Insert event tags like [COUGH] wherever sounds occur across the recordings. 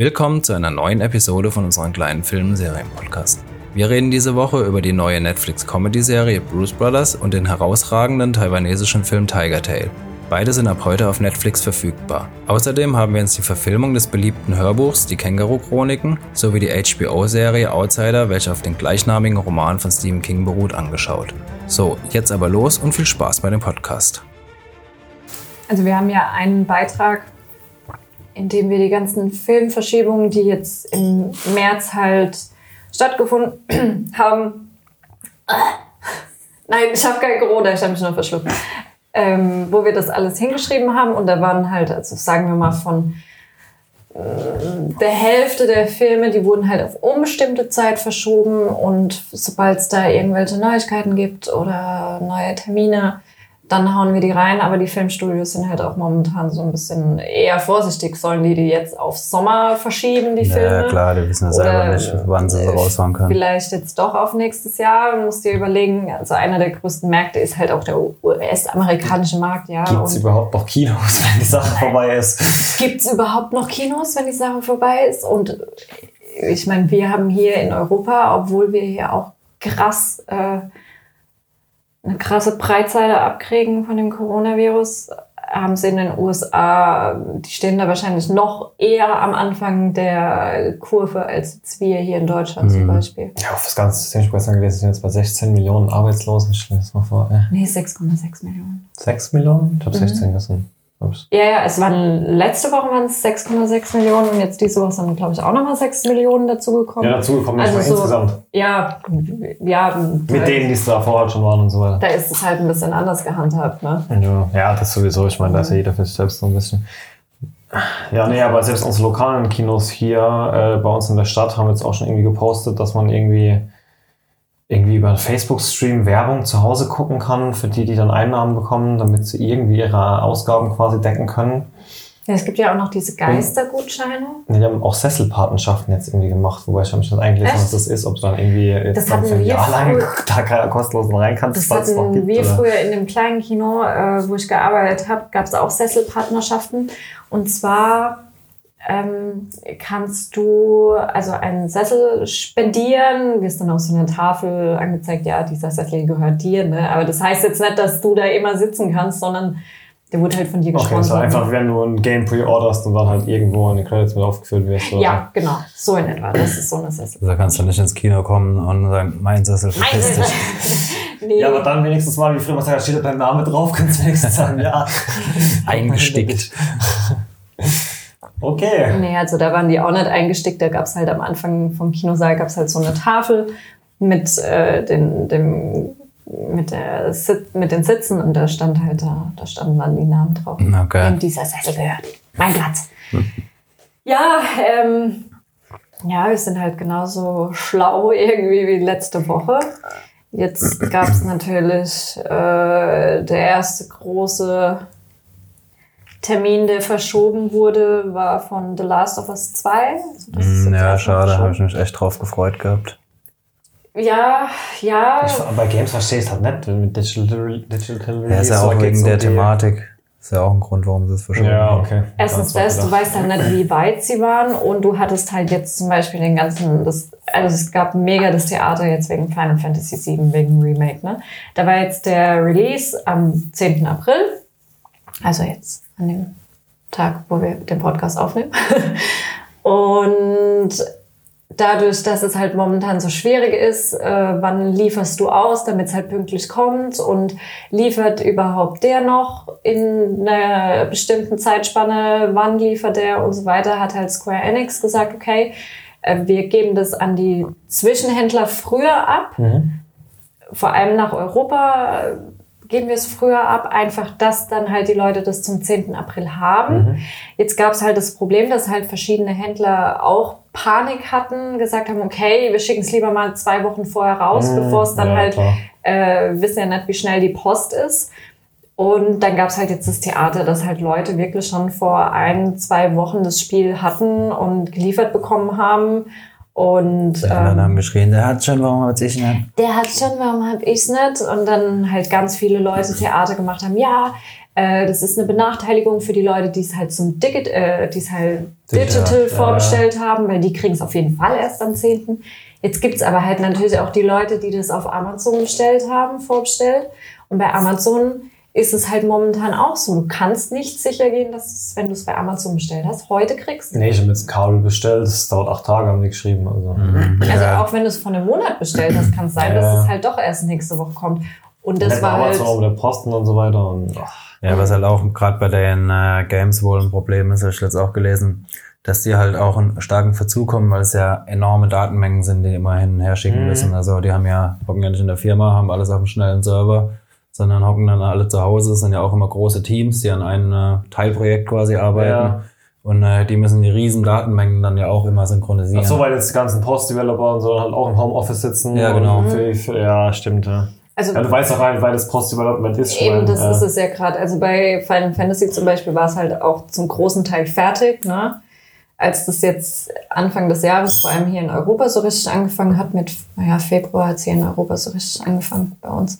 Willkommen zu einer neuen Episode von unserem kleinen Film-Serien-Podcast. Wir reden diese Woche über die neue Netflix-Comedy-Serie Bruce Brothers und den herausragenden taiwanesischen Film Tiger Tail. Beide sind ab heute auf Netflix verfügbar. Außerdem haben wir uns die Verfilmung des beliebten Hörbuchs Die Känguru-Chroniken sowie die HBO-Serie Outsider, welche auf den gleichnamigen Roman von Stephen King beruht, angeschaut. So, jetzt aber los und viel Spaß bei dem Podcast. Also wir haben ja einen Beitrag, in dem wir die ganzen Filmverschiebungen, die jetzt im März halt stattgefunden [CLEARS THROAT] haben. [LAUGHS] Nein, ich habe kein Corona, ich habe mich nur verschluckt ähm, wo wir das alles hingeschrieben haben. Und da waren halt, also sagen wir mal von äh, der Hälfte der Filme, die wurden halt auf unbestimmte Zeit verschoben. Und sobald es da irgendwelche Neuigkeiten gibt oder neue Termine, dann hauen wir die rein. Aber die Filmstudios sind halt auch momentan so ein bisschen eher vorsichtig. Sollen die die jetzt auf Sommer verschieben, die Filme? Ja, klar, die wissen ja selber nicht, wann sie so rausfahren können. Vielleicht jetzt doch auf nächstes Jahr. Du musst dir überlegen, also einer der größten Märkte ist halt auch der US-amerikanische Markt. Ja. Gibt es überhaupt noch Kinos, wenn die Sache vorbei ist? Gibt es überhaupt noch Kinos, wenn die Sache vorbei ist? Und ich meine, wir haben hier in Europa, obwohl wir hier auch krass... Äh, eine krasse Breitseite abkriegen von dem Coronavirus, haben sie in den USA, die stehen da wahrscheinlich noch eher am Anfang der Kurve als jetzt wir hier in Deutschland mhm. zum Beispiel. Ja, auf das ganze System sprechen gelesen, sind jetzt bei 16 Millionen Arbeitslosen. Stell dir das mal vor. Ey. Nee, 6,6 Millionen. 6 Millionen? Ich habe mhm. 16 gesehen. Ja, ja, es waren letzte Woche waren es 6,6 Millionen und jetzt diese Woche sind, glaube ich, auch nochmal 6 Millionen dazugekommen. Ja, dazugekommen, also so, insgesamt. Ja, ja. Mit denen, die es da vorher schon waren und so weiter. Da ist es halt ein bisschen anders gehandhabt, ne? Ja, ja das sowieso. Ich meine, da ist ja jeder für sich selbst so ein bisschen. Ja, nee, aber selbst unsere lokalen Kinos hier äh, bei uns in der Stadt haben jetzt auch schon irgendwie gepostet, dass man irgendwie irgendwie über Facebook-Stream Werbung zu Hause gucken kann, für die, die dann Einnahmen bekommen, damit sie irgendwie ihre Ausgaben quasi decken können. Ja, es gibt ja auch noch diese Geistergutscheine. Die haben auch Sesselpatenschaften jetzt irgendwie gemacht, wobei ich habe mich dann eingelesen, was das ist, ob du dann irgendwie jetzt das dann für ein Jahr lang da kostenlos rein kannst. Das hatten noch gibt, wir oder? früher in dem kleinen Kino, äh, wo ich gearbeitet habe, gab es auch Sesselpartnerschaften. Und zwar ähm, kannst du also einen Sessel spendieren, wirst dann auf so einer Tafel angezeigt, ja, dieser Sessel gehört dir, ne? Aber das heißt jetzt nicht, dass du da immer sitzen kannst, sondern der wurde halt von dir gesponsert. Okay, also einfach, wenn du ein Game pre-orderst und dann halt irgendwo in den Credits mit aufgeführt wirst. Oder? Ja, genau. So in etwa. Das ist so eine Sessel. Da kannst du nicht ins Kino kommen und sagen, mein Sessel verpiss dich. [LAUGHS] nee. Ja, aber dann wenigstens mal, wie früher man sagt, da steht dein Name drauf, kannst du wenigstens sagen, ja. Eingestickt. [LAUGHS] Okay. Nee, also da waren die auch nicht eingestickt. Da gab es halt am Anfang vom Kinosaal gab's halt so eine Tafel mit, äh, den, dem, mit, der, mit den Sitzen und da stand halt da, da standen dann die Namen drauf. Okay. Und dieser Sessel gehört. Mein Platz. ja, ähm, ja, wir sind halt genauso schlau irgendwie wie letzte Woche. Jetzt gab es natürlich äh, der erste große Termin, der verschoben wurde, war von The Last of Us 2. Also mm, ja, schade, habe ich mich echt drauf gefreut gehabt. Ja, ja. Ich, bei Games verstehe ich es halt nicht mit Digital, Digital Release. Ja, ist ja auch wegen der Thematik. Ist ja auch ein Grund, warum sie es verschoben haben. Ja, okay. Erstens das, du weißt halt nicht, wie weit sie waren und du hattest halt jetzt zum Beispiel den ganzen, das, also es gab mega das Theater jetzt wegen Final Fantasy VII, wegen Remake, ne? Da war jetzt der Release am 10. April, also jetzt an dem Tag, wo wir den Podcast aufnehmen. [LAUGHS] und dadurch, dass es halt momentan so schwierig ist, äh, wann lieferst du aus, damit es halt pünktlich kommt und liefert überhaupt der noch in einer bestimmten Zeitspanne, wann liefert der und so weiter, hat halt Square Enix gesagt, okay, äh, wir geben das an die Zwischenhändler früher ab, mhm. vor allem nach Europa geben wir es früher ab, einfach, dass dann halt die Leute das zum 10. April haben. Mhm. Jetzt gab es halt das Problem, dass halt verschiedene Händler auch Panik hatten, gesagt haben, okay, wir schicken es lieber mal zwei Wochen vorher raus, mhm. bevor es dann ja, halt, äh, wissen ja nicht, wie schnell die Post ist. Und dann gab es halt jetzt das Theater, dass halt Leute wirklich schon vor ein, zwei Wochen das Spiel hatten und geliefert bekommen haben und ähm, haben geschrien, der hat schon, warum hab ich nicht? Der hat schon, warum hab ich's nicht? Und dann halt ganz viele Leute Theater gemacht haben, ja, Äh, das ist eine Benachteiligung für die Leute, die es halt zum Digit, äh, die es halt Digital, digital ja. vorbestellt haben, weil die kriegen es auf jeden Fall erst am 10. Jetzt gibt's aber halt natürlich auch die Leute, die das auf Amazon bestellt haben, vorbestellt. Und bei Amazon ist es halt momentan auch so. Du kannst nicht sicher gehen, dass es, wenn du es bei Amazon bestellt hast, heute kriegst. Nee, ich habe jetzt ein Kabel bestellt, das dauert acht Tage, haben die geschrieben. Also. Also Ja. auch wenn du es vor einem Monat bestellt hast, kann es sein, Ja. dass es halt doch erst nächste Woche kommt. Und das Nicht war halt, Amazon, auch mit der Posten und so weiter. Und, ach, Ja, was halt auch gerade bei den äh, Games wohl ein Problem ist, habe ich jetzt auch gelesen, dass die halt auch einen starken Verzug kommen, weil es ja enorme Datenmengen sind, die immer hin und her schicken Mhm. müssen. Also die haben ja, hocken ja nicht in der Firma, haben alles auf einem schnellen Server, sondern hocken dann alle zu Hause, Es sind ja auch immer große Teams, die an einem äh, Teilprojekt quasi arbeiten. Ja. Und äh, die müssen die riesen Datenmengen dann ja auch immer synchronisieren. Ach so, weil jetzt die ganzen Post-Developer und so halt auch im Homeoffice sitzen. Ja, genau. Und Für, für, ja, stimmt, ja. also Ja, du weißt auch rein, weil das Post-Development ist. Eben, das ja. ist es ja gerade. Also bei Final Fantasy zum Beispiel war es halt auch zum großen Teil fertig, ne? Als das jetzt Anfang des Jahres vor allem hier in Europa so richtig angefangen hat, mit, naja, Februar hat es hier in Europa so richtig angefangen bei uns.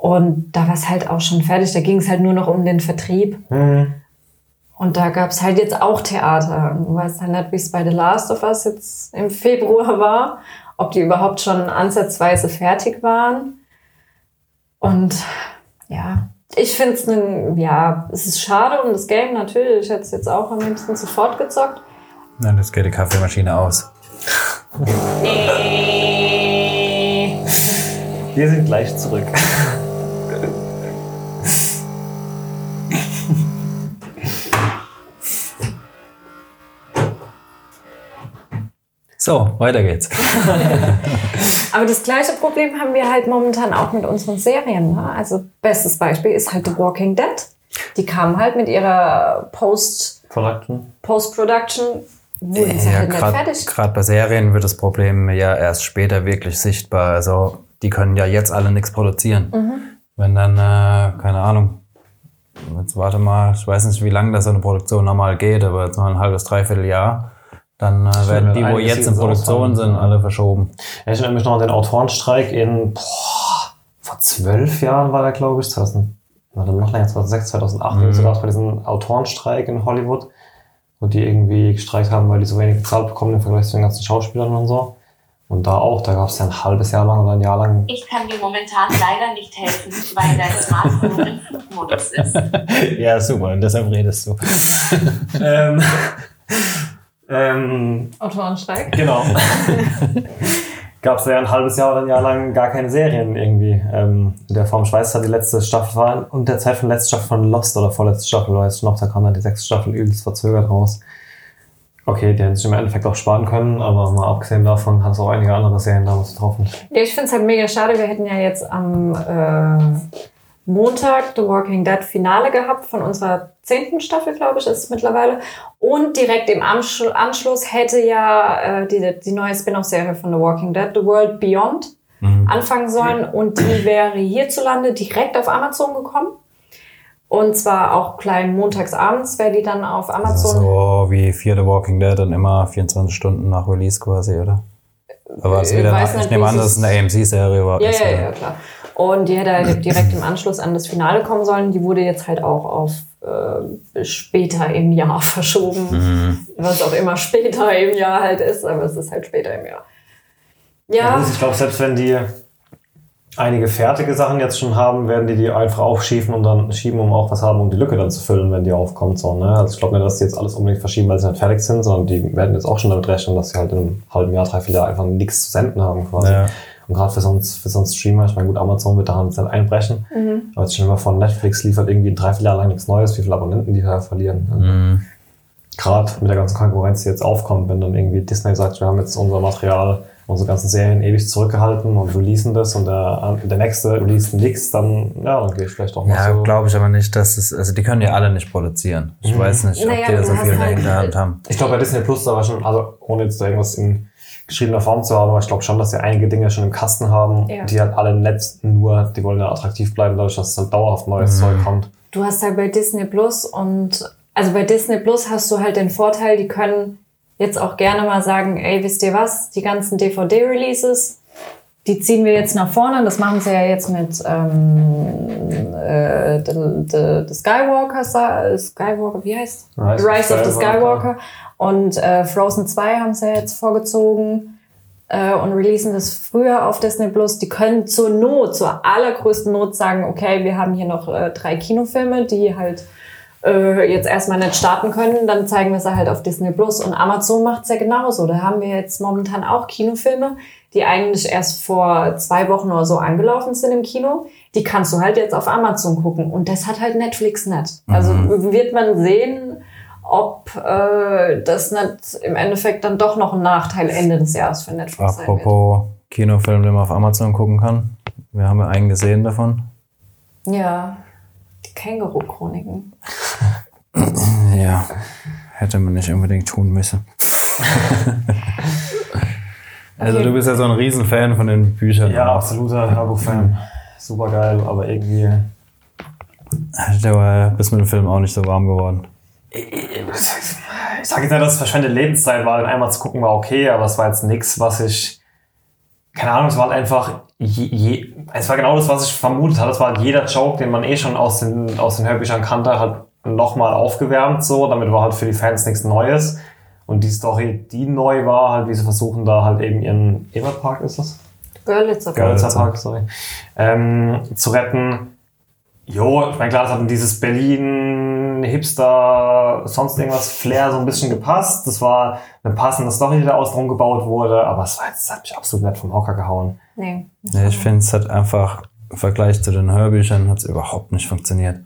Und da war es halt auch schon fertig. Da ging es halt nur noch um den Vertrieb. Hm. Und da gab es halt jetzt auch Theater. Du weißt halt nicht, wie es bei The Last of Us jetzt im Februar war, ob die überhaupt schon ansatzweise fertig waren. Und ja, ich finde es ja, es ist schade um das Game natürlich. Ich hätte es jetzt auch am liebsten sofort gezockt. Nein, jetzt geht die Kaffeemaschine aus. [LAUGHS] Nee. Wir sind gleich zurück. So, weiter geht's. [LAUGHS] [LAUGHS] Aber das gleiche Problem haben wir halt momentan auch mit unseren Serien. Ne? Also bestes Beispiel ist halt The Walking Dead. Die kamen halt mit ihrer Post Production. Post-Production wurden sie Ja, halt nicht fertig. gerade bei Serien wird das Problem ja erst später wirklich sichtbar. Also die können ja jetzt alle nichts produzieren. Mhm. Wenn dann, äh, keine Ahnung, jetzt warte mal, ich weiß nicht, wie lange das so eine Produktion normal geht, aber jetzt mal ein halbes, dreiviertel Jahr, dann äh, werden die, wo jetzt in Produktion sind, alle verschoben. Ja, ich erinnere mich noch an den Autorenstreik in, boah, vor zwölf Jahren war der, glaube ich, 2000, oder noch länger, 2006, 2008, Mhm. mhm. so gab es bei diesem Autorenstreik in Hollywood, wo die irgendwie gestreikt haben, weil die so wenig bezahlt bekommen im Vergleich zu den ganzen Schauspielern und so. Und da auch, da gab es ja ein halbes Jahr lang oder ein Jahr lang. Ich kann dir momentan leider nicht helfen, weil dein Smartphone im Flugmodus ist. [LAUGHS] ja, super, und deshalb redest du. [LAUGHS] [LAUGHS] ähm, ähm, Autorenstreik. Genau. [LAUGHS] Gab es ja ein halbes Jahr oder ein Jahr lang gar keine Serien irgendwie ähm, in der Form. Ich weiß, dass die letzte Staffel war und der Zeit von letzter Staffel von Lost oder vorletzte Staffel, weiß ich noch, da kam dann die sechste Staffel übelst verzögert raus. Okay, die hätten sich im Endeffekt auch sparen können, aber mal abgesehen davon hat es auch einige andere Serien damals getroffen. Ja, ich finde es halt mega schade. Wir hätten ja jetzt am äh, Montag The Walking Dead Finale gehabt von unserer zehnten Staffel, glaube ich, ist es mittlerweile. Und direkt im Anschl Anschluss hätte ja äh, die, die neue Spin-off-Serie von The Walking Dead, The World Beyond, anfangen sollen. Und die wäre hierzulande direkt auf Amazon gekommen. Und zwar auch klein montags abends wäre die dann auf Amazon. so wie Fear the Walking Dead und immer 24 Stunden nach Release quasi, oder? Aber es Ich wieder nach, ich nicht, nehme an, dass es eine AMC-Serie war. Ja, ja, äh, ja, klar. Und die hätte halt direkt im Anschluss an das Finale kommen sollen. Die wurde jetzt halt auch auf äh, später im Jahr [LAUGHS] verschoben. Mhm. Was auch immer später im Jahr halt ist, aber es ist halt später im Jahr. Ja, Ja, ich glaube, selbst wenn die einige fertige Sachen jetzt schon haben, werden die die einfach aufschieben und dann schieben, um auch was haben, um die Lücke dann zu füllen, wenn die aufkommt. So, ne? Also ich glaube nicht, dass die jetzt alles unbedingt verschieben, weil sie nicht fertig sind, sondern die werden jetzt auch schon damit rechnen, dass sie halt in einem halben Jahr, dreiviertel Jahr einfach nichts zu senden haben quasi. Ja. Und gerade für so, einen, für so einen Streamer, ich meine, gut, Amazon wird daran jetzt nicht einbrechen, aber jetzt schon immer von Netflix liefert irgendwie ein Dreivierteljahr lang nichts Neues, wie viele Abonnenten die da verlieren. Mhm. Gerade mit der ganzen Konkurrenz, die jetzt aufkommt, wenn dann irgendwie Disney sagt, wir haben jetzt unser Material, unsere ganzen Serien ewig zurückgehalten und releasen das und der, der nächste release nichts, dann, ja, dann gehe ich vielleicht auch mal Ja, so. glaube ich aber nicht, dass es, also die können ja alle nicht produzieren. Ich Mhm. weiß nicht, ob Naja, die da so viel in der halt- Hinterhand haben. Ich glaube, bei Disney Plus da war schon, also ohne jetzt da irgendwas in geschriebener Form zu haben, aber ich glaube schon, dass sie einige Dinge schon im Kasten haben, Ja. die halt alle nett nur, die wollen ja attraktiv bleiben, dadurch, dass halt dauerhaft neues Zeug kommt. du hast halt bei Disney Plus und also bei Disney Plus hast du halt den Vorteil, die können jetzt auch gerne mal sagen, ey, wisst ihr was, die ganzen DVD-Releases, die ziehen wir jetzt nach vorne. Das machen sie ja jetzt mit ähm, äh, the, the, the Skywalker, Skywalker, wie heißt? Rise of Rise of the Skywalker. Skywalker. Und äh, Frozen 2 haben sie ja jetzt vorgezogen äh, und releasen das früher auf Disney Plus. Die können zur Not, zur allergrößten Not sagen, okay, wir haben hier noch äh, drei Kinofilme, die halt äh, jetzt erstmal nicht starten können, dann zeigen wir sie halt auf Disney Plus. Und Amazon macht's ja genauso. Da haben wir jetzt momentan auch Kinofilme, die eigentlich erst vor zwei Wochen oder so angelaufen sind im Kino. Die kannst du halt jetzt auf Amazon gucken. Und das hat halt Netflix nicht. Also wird man sehen, ob äh, das nicht im Endeffekt dann doch noch ein Nachteil Ende des Jahres für Netflix sein wird. Apropos Kinofilm, den man auf Amazon gucken kann. Wir haben ja einen gesehen davon. Ja, die Känguru-Chroniken. [LAUGHS] Ja, hätte man nicht unbedingt tun müssen. [LAUGHS] also Okay. du bist ja so ein Riesenfan von den Büchern. Ja, absoluter Hörbuch-Fan. Super geil, aber irgendwie. Der war bis mit dem Film auch nicht so warm geworden. Ich sage jetzt nicht, dass es verschwendete Lebenszeit war, den einmal zu gucken war okay, aber es war jetzt nichts, was ich. Keine Ahnung, es war halt einfach. Je, je, es war genau das, was ich vermutet hatte. Es war halt jeder Joke, den man eh schon aus den, aus den Hörbüchern kannte, halt nochmal aufgewärmt so. Damit war halt für die Fans nichts Neues. Und die Story, die neu war, halt, wie sie versuchen, da halt eben ihren Eberpark ist das? Görlitzer. Görlitzer Park, sorry, ähm, zu retten. Jo, ich meine, klar, das hat in dieses Berlin, Hipster, sonst irgendwas Flair so ein bisschen gepasst. Das war eine passende Story, die da außen drum gebaut wurde, aber es war jetzt, das hat mich absolut nicht vom Hocker gehauen. Nee. Ja, ich finde, es hat einfach im Vergleich zu den Hörbüchern hat es überhaupt nicht funktioniert.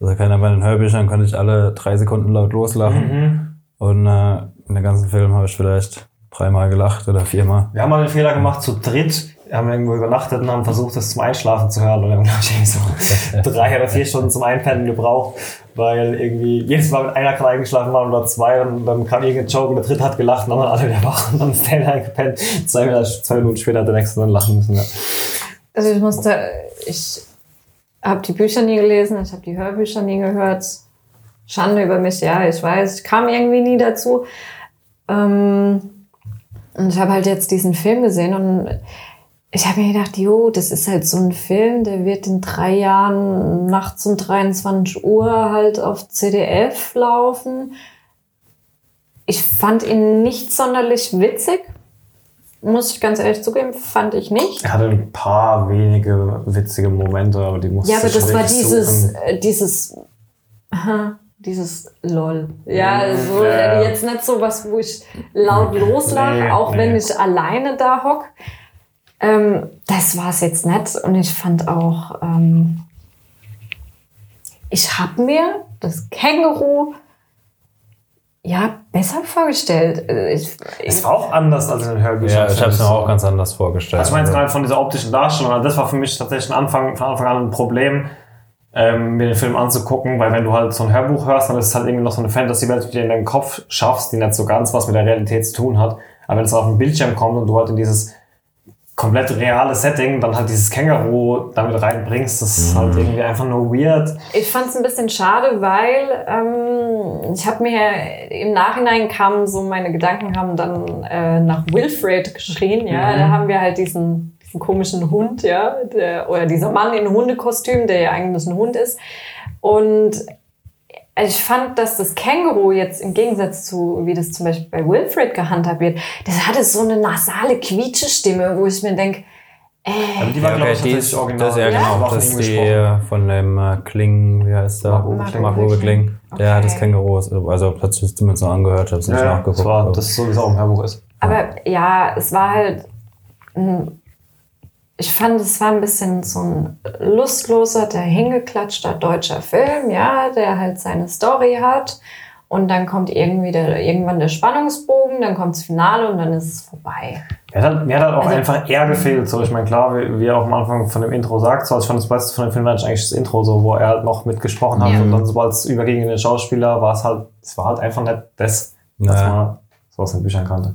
Also keiner bei den Hörbüchern konnte ich alle drei Sekunden laut loslachen. Und äh, in den ganzen Film habe ich vielleicht dreimal gelacht oder viermal. Wir haben mal den Fehler gemacht, zu dritt. Wir haben irgendwo übernachtet und haben versucht, das zum Einschlafen zu hören. Und wir haben, glaube ich, irgendwie so [LAUGHS] drei oder vier Stunden zum Einpennen gebraucht, weil irgendwie jedes Mal, wenn einer gerade eingeschlafen war oder zwei, dann, dann kam irgendein Joke und der dritte hat gelacht und dann waren alle wieder wach und dann ist der eingepennt. Zwei, Minuten- zwei Minuten später hat der nächste dann lachen müssen. Ja. Also ich musste, ich habe die Bücher nie gelesen, ich habe die Hörbücher nie gehört. Schande über mich, ja, ich weiß. Ich kam irgendwie nie dazu. Ähm, und ich habe halt jetzt diesen Film gesehen und ich habe mir gedacht, jo, das ist halt so ein Film, der wird in drei Jahren nachts um 23 Uhr halt auf CDF laufen. Ich fand ihn nicht sonderlich witzig, muss ich ganz ehrlich zugeben, fand ich nicht. Er hatte ein paar wenige witzige Momente, aber die musste Ja, aber ich das war dieses, suchen. äh, dieses, aha, dieses LOL. Ja, so ja. äh, jetzt nicht so was, wo ich laut loslache, Nee, auch wenn nee. ich alleine da hock. Ähm, das war es jetzt nicht. Und ich fand auch, ähm, ich habe mir das Känguru ja besser vorgestellt. Äh, Ich, Es war auch anders als in den Hörbüchern. Ja, ich habe es mir auch ganz anders vorgestellt. Also ich meine jetzt gerade von dieser optischen Darstellung, also das war für mich tatsächlich Anfang, von Anfang an ein Problem, ähm, mir den Film anzugucken, weil wenn du halt so ein Hörbuch hörst, dann ist es halt irgendwie noch so eine Fantasy-Welt, die du in deinen Kopf schaffst, die nicht so ganz was mit der Realität zu tun hat. Aber wenn es auf den Bildschirm kommt und du halt in dieses komplett reale Setting dann halt dieses Känguru damit reinbringst, das ist halt irgendwie einfach nur weird. Ich fand es ein bisschen schade, weil ähm, ich habe mir im Nachhinein kamen so meine Gedanken haben dann äh, nach Wilfred geschrien. Ja, da haben wir halt diesen, diesen komischen Hund, ja, der, oder dieser Mann in Hundekostüm, der ja eigentlich ein Hund ist. Und ich fand, dass das Känguru jetzt im Gegensatz zu, wie das zum Beispiel bei Wilfred gehandhabt wird, das hatte so eine nasale Quietsche-Stimme, wo ich mir denke, Aber die Ja, glaub okay, ich, die ist, original. das, ja, Ja? genau, War das ist die äh, von dem äh, Kling, wie heißt der? Marco Kling. Kling. Der hat das Okay. Känguru, also hat sich zumindest noch angehört, ich habe es nicht Ja, ja, nachgeguckt. das war aber- das ist so, wie es auch im Hörbuch ist. Aber ja, es war halt. ein- Ich fand, es war ein bisschen so ein lustloser, dahingeklatschter deutscher Film, ja, der halt seine Story hat. Und dann kommt irgendwie der, irgendwann der Spannungsbogen, dann kommt das Finale und dann ist es vorbei. Mir hat, halt- mir hat halt auch Also- einfach eher gefehlt. So, ich meine, klar, wie, wie er auch am Anfang von dem Intro sagt, so, also ich fand das Beste von dem Film war eigentlich das Intro, so, wo er halt noch mitgesprochen hat Ja. und dann sobald es überging in den Schauspieler, war es halt, es war halt einfach nicht das, was man so aus den Büchern kannte.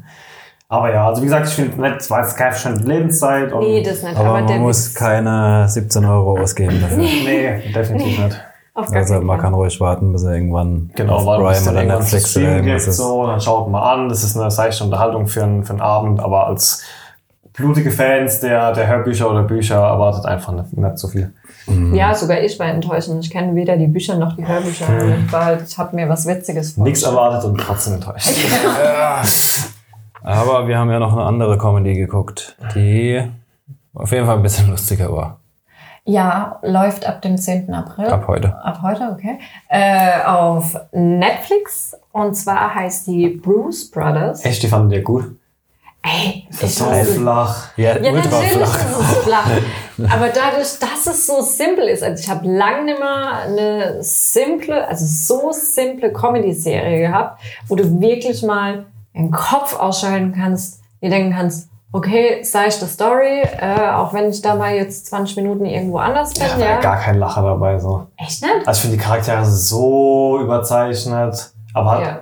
Aber ja, also wie gesagt, ich finde, nicht, es war jetzt keine verschwendete Lebenszeit. Und Nee, das nicht. Aber, Aber, man muss Witz- keine 17 Euro ausgeben dafür. Nee, definitiv nicht. [LAUGHS] auf Also man kann ruhig warten, bis er irgendwann Genau, auf Prime dann oder Netflix oder irgendwas ist. so, dann schaut man an, das ist eine seichte Unterhaltung für einen, für einen Abend, aber als blutige Fans der, der Hörbücher oder Bücher erwartet einfach nicht, nicht so viel. Ja, sogar ich war enttäuschend. Ich kenne weder die Bücher noch die Hörbücher. Ich, war halt, ich habe mir was Witziges Nichts vorgestellt. erwartet und trotzdem enttäuscht. [LAUGHS] [LAUGHS] Aber wir haben ja noch eine andere Comedy geguckt, die auf jeden Fall ein bisschen lustiger war. Ja, läuft ab dem 10. April. Ab heute. Ab heute, okay. Äh, auf Netflix. Und zwar heißt die Bruce Brothers. Echt, die fanden dir gut. Ey, Das ist so flach. Ja, Ja, ultra natürlich flach. ist es flach. [LAUGHS] Aber dadurch, dass es so simpel ist, also ich habe lange nicht mehr eine simple, also so simple Comedy-Serie gehabt, wo du wirklich mal den Kopf ausschalten kannst, dir denken kannst, okay, sei ich die Story, äh, auch wenn ich da mal jetzt 20 Minuten irgendwo anders bin, Ja, ja. gar kein Lacher dabei. So. Echt nicht? Also ich finde die Charaktere so überzeichnet. Aber halt, Ja.